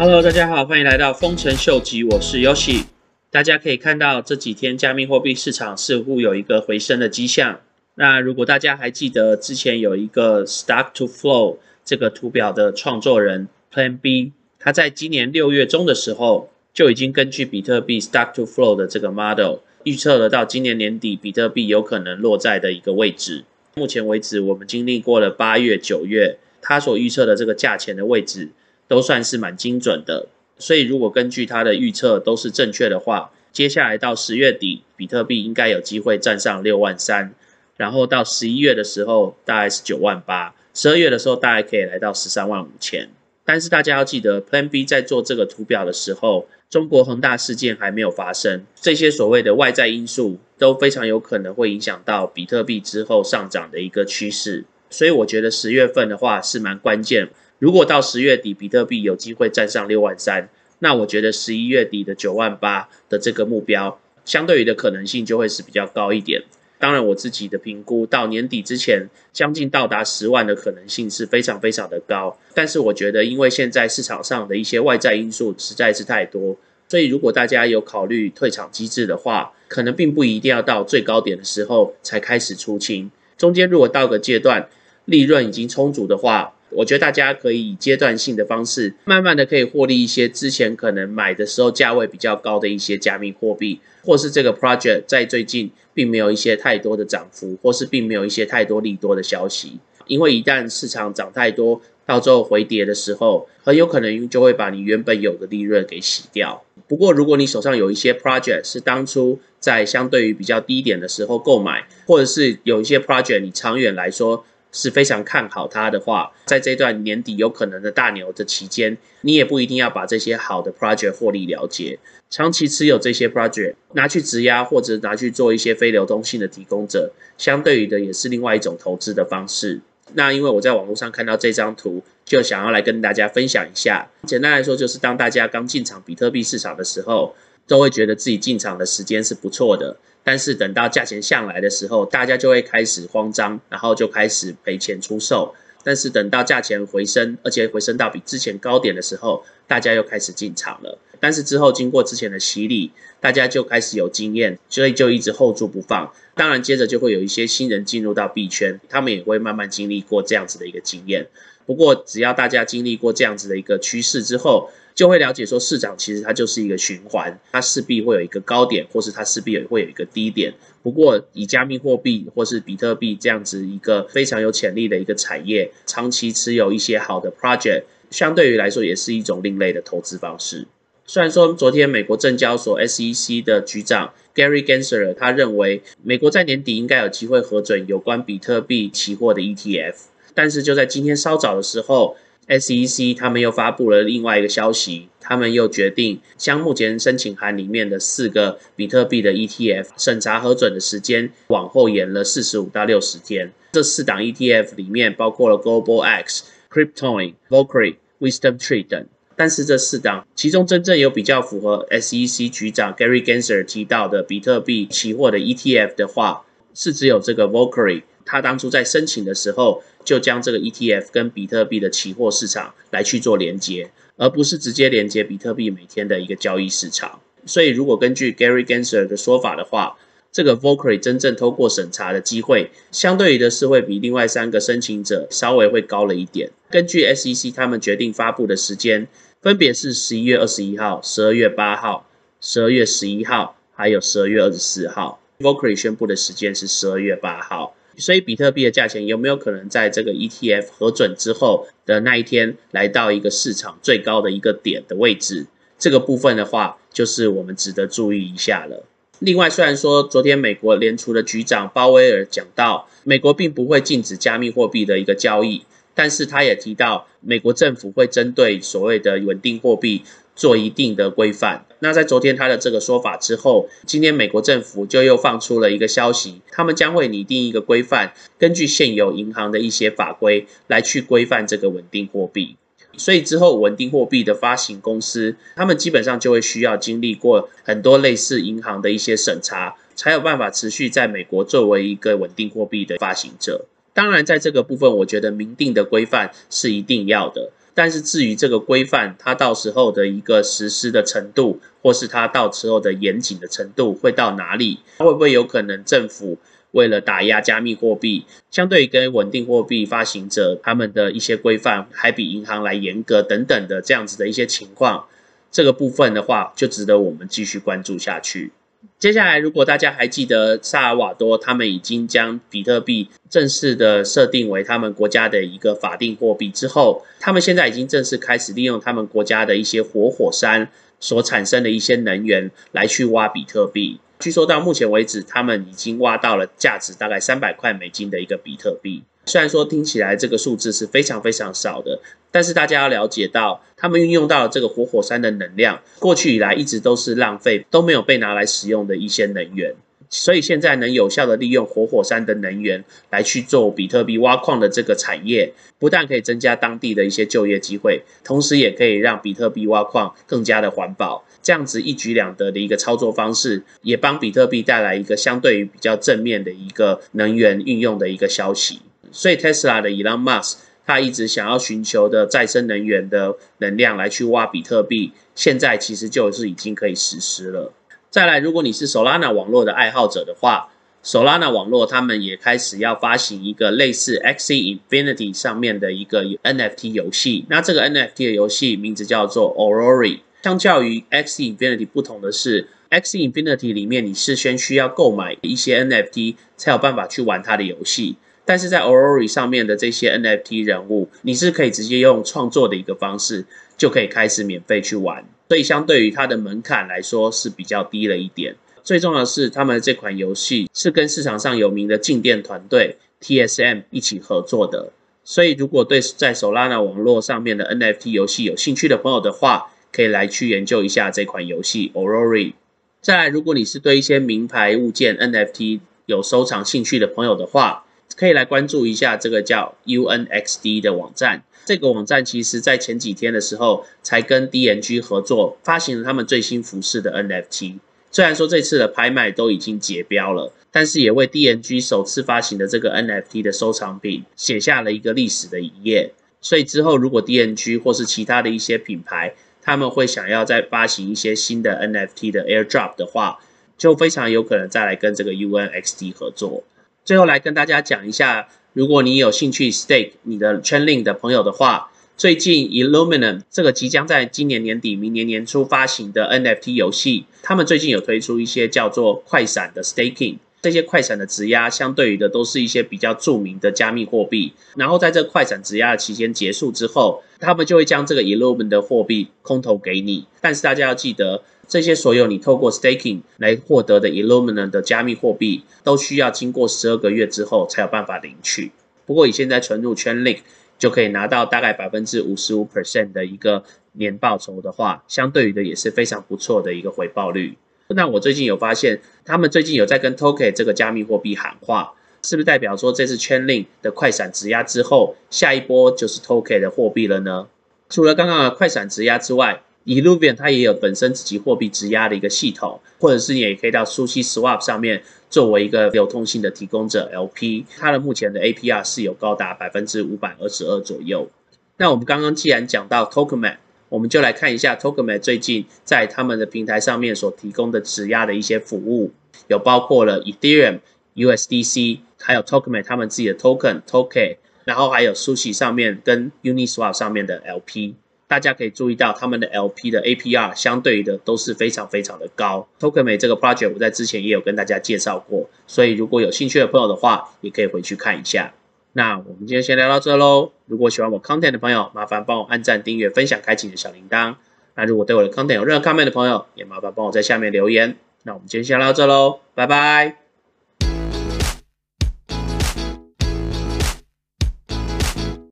Hello，大家好，欢迎来到丰臣秀吉，我是 Yoshi。大家可以看到这几天加密货币市场似乎有一个回升的迹象。那如果大家还记得之前有一个 Stock to Flow 这个图表的创作人 Plan B，他在今年六月中的时候就已经根据比特币 Stock to Flow 的这个 model 预测了到今年年底比特币有可能落在的一个位置。目前为止，我们经历过了八月、九月，他所预测的这个价钱的位置都算是蛮精准的。所以，如果根据他的预测都是正确的话，接下来到十月底，比特币应该有机会站上六万三，然后到十一月的时候大概是九万八，十二月的时候大概可以来到十三万五千。但是大家要记得，Plan B 在做这个图表的时候，中国恒大事件还没有发生，这些所谓的外在因素都非常有可能会影响到比特币之后上涨的一个趋势。所以我觉得十月份的话是蛮关键。如果到十月底，比特币有机会站上六万三，那我觉得十一月底的九万八的这个目标，相对于的可能性就会是比较高一点。当然，我自己的评估到年底之前，将近到达十万的可能性是非常非常的高。但是我觉得，因为现在市场上的一些外在因素实在是太多，所以如果大家有考虑退场机制的话，可能并不一定要到最高点的时候才开始出清。中间如果到个阶段，利润已经充足的话，我觉得大家可以以阶段性的方式，慢慢的可以获利一些之前可能买的时候价位比较高的一些加密货币，或是这个 project 在最近并没有一些太多的涨幅，或是并没有一些太多利多的消息。因为一旦市场涨太多，到最后回跌的时候，很有可能就会把你原本有的利润给洗掉。不过如果你手上有一些 project 是当初在相对于比较低点的时候购买，或者是有一些 project 你长远来说，是非常看好它的话，在这段年底有可能的大牛的期间，你也不一定要把这些好的 project 获利了结，长期持有这些 project 拿去质押或者拿去做一些非流动性的提供者，相对于的也是另外一种投资的方式。那因为我在网络上看到这张图，就想要来跟大家分享一下。简单来说，就是当大家刚进场比特币市场的时候，都会觉得自己进场的时间是不错的。但是等到价钱下来的时候，大家就会开始慌张，然后就开始赔钱出售。但是等到价钱回升，而且回升到比之前高点的时候，大家又开始进场了。但是之后经过之前的洗礼，大家就开始有经验，所以就一直 hold 住不放。当然，接着就会有一些新人进入到币圈，他们也会慢慢经历过这样子的一个经验。不过，只要大家经历过这样子的一个趋势之后，就会了解说，市场其实它就是一个循环，它势必会有一个高点，或是它势必也会有一个低点。不过，以加密货币或是比特币这样子一个非常有潜力的一个产业，长期持有一些好的 project，相对于来说也是一种另类的投资方式。虽然说昨天美国证交所 SEC 的局长 Gary Gensler 他认为美国在年底应该有机会核准有关比特币期货的 ETF，但是就在今天稍早的时候。SEC 他们又发布了另外一个消息，他们又决定将目前申请函里面的四个比特币的 ETF 审查核准的时间往后延了四十五到六十天。这四档 ETF 里面包括了 Global X、Cryptoin、Valkyrie、Wisdom Tree 等，但是这四档其中真正有比较符合 SEC 局长 Gary Gensler 提到的比特币期货的 ETF 的话，是只有这个 Valkyrie。他当初在申请的时候，就将这个 ETF 跟比特币的期货市场来去做连接，而不是直接连接比特币每天的一个交易市场。所以，如果根据 Gary Gensler 的说法的话，这个 Valkyrie 真正通过审查的机会，相对于的是会比另外三个申请者稍微会高了一点。根据 SEC 他们决定发布的时间，分别是十一月二十一号、十二月八号、十二月十一号，还有十二月二十四号。Valkyrie 宣布的时间是十二月八号。所以比特币的价钱有没有可能在这个 ETF 核准之后的那一天来到一个市场最高的一个点的位置？这个部分的话，就是我们值得注意一下了。另外，虽然说昨天美国联储的局长鲍威尔讲到，美国并不会禁止加密货币的一个交易，但是他也提到，美国政府会针对所谓的稳定货币。做一定的规范。那在昨天他的这个说法之后，今天美国政府就又放出了一个消息，他们将会拟定一个规范，根据现有银行的一些法规来去规范这个稳定货币。所以之后稳定货币的发行公司，他们基本上就会需要经历过很多类似银行的一些审查，才有办法持续在美国作为一个稳定货币的发行者。当然，在这个部分，我觉得明定的规范是一定要的。但是至于这个规范，它到时候的一个实施的程度，或是它到时候的严谨的程度会到哪里，会不会有可能政府为了打压加密货币，相对于跟稳定货币发行者他们的一些规范还比银行来严格等等的这样子的一些情况，这个部分的话就值得我们继续关注下去。接下来，如果大家还记得萨尔瓦多，他们已经将比特币正式的设定为他们国家的一个法定货币之后，他们现在已经正式开始利用他们国家的一些活火山所产生的一些能源来去挖比特币。据说到目前为止，他们已经挖到了价值大概三百块美金的一个比特币。虽然说听起来这个数字是非常非常少的，但是大家要了解到，他们运用到这个活火山的能量，过去以来一直都是浪费，都没有被拿来使用的一些能源。所以现在能有效的利用活火山的能源来去做比特币挖矿的这个产业，不但可以增加当地的一些就业机会，同时也可以让比特币挖矿更加的环保。这样子一举两得的一个操作方式，也帮比特币带来一个相对于比较正面的一个能源运用的一个消息。所以，Tesla 的 Elon Musk 他一直想要寻求的再生能源的能量来去挖比特币，现在其实就是已经可以实施了。再来，如果你是 Solana 网络的爱好者的话，Solana 网络他们也开始要发行一个类似 Axie Infinity 上面的一个 NFT 游戏。那这个 NFT 的游戏名字叫做 Aurora。相较于 Axie Infinity 不同的是，Axie Infinity 里面你事先需要购买一些 NFT 才有办法去玩它的游戏。但是在 Aurora 上面的这些 NFT 人物，你是可以直接用创作的一个方式，就可以开始免费去玩。所以相对于它的门槛来说是比较低了一点。最重要的是，他们这款游戏是跟市场上有名的静电团队 TSM 一起合作的。所以如果对在 Solana 网络上面的 NFT 游戏有兴趣的朋友的话，可以来去研究一下这款游戏 Aurora。再来，如果你是对一些名牌物件 NFT 有收藏兴趣的朋友的话，可以来关注一下这个叫 UNXD 的网站。这个网站其实在前几天的时候才跟 DNG 合作发行了他们最新服饰的 NFT。虽然说这次的拍卖都已经结标了，但是也为 DNG 首次发行的这个 NFT 的收藏品写下了一个历史的一页。所以之后如果 DNG 或是其他的一些品牌，他们会想要再发行一些新的 NFT 的 Airdrop 的话，就非常有可能再来跟这个 UNXD 合作。最后来跟大家讲一下，如果你有兴趣 stake 你的 Chainlink 的朋友的话，最近 Illuminum 这个即将在今年年底、明年年初发行的 NFT 游戏，他们最近有推出一些叫做快闪的 staking，这些快闪的质押相对于的都是一些比较著名的加密货币，然后在这快闪质押的期间结束之后，他们就会将这个 Illuminum 的货币空投给你，但是大家要记得。这些所有你透过 staking 来获得的 Illumina 的加密货币，都需要经过十二个月之后才有办法领取。不过，以现在存入 Chainlink 就可以拿到大概百分之五十五 percent 的一个年报酬的话，相对于的也是非常不错的一个回报率。那我最近有发现，他们最近有在跟 Token 这个加密货币喊话，是不是代表说这次 Chainlink 的快闪质押之后，下一波就是 Token 的货币了呢？除了刚刚的快闪质押之外，Illuvian 它也有本身自己货币质押的一个系统，或者是你也可以到 Sushi Swap 上面作为一个流通性的提供者 LP，它的目前的 APR 是有高达百分之五百二十二左右。那我们刚刚既然讲到 Tokenman，我们就来看一下 Tokenman 最近在他们的平台上面所提供的质押的一些服务，有包括了 Ethereum、USDC，还有 Tokenman 他们自己的 Token Token，然后还有 Sushi 上面跟 Uniswap 上面的 LP。大家可以注意到，他们的 LP 的 APR 相对的都是非常非常的高。Tokenme 这个 project 我在之前也有跟大家介绍过，所以如果有兴趣的朋友的话，也可以回去看一下。那我们今天先聊到这喽。如果喜欢我 content 的朋友，麻烦帮我按赞、订阅、分享、开启你的小铃铛。那如果对我的 content 有任何 comment 的朋友，也麻烦帮我在下面留言。那我们今天先聊到这喽，拜拜。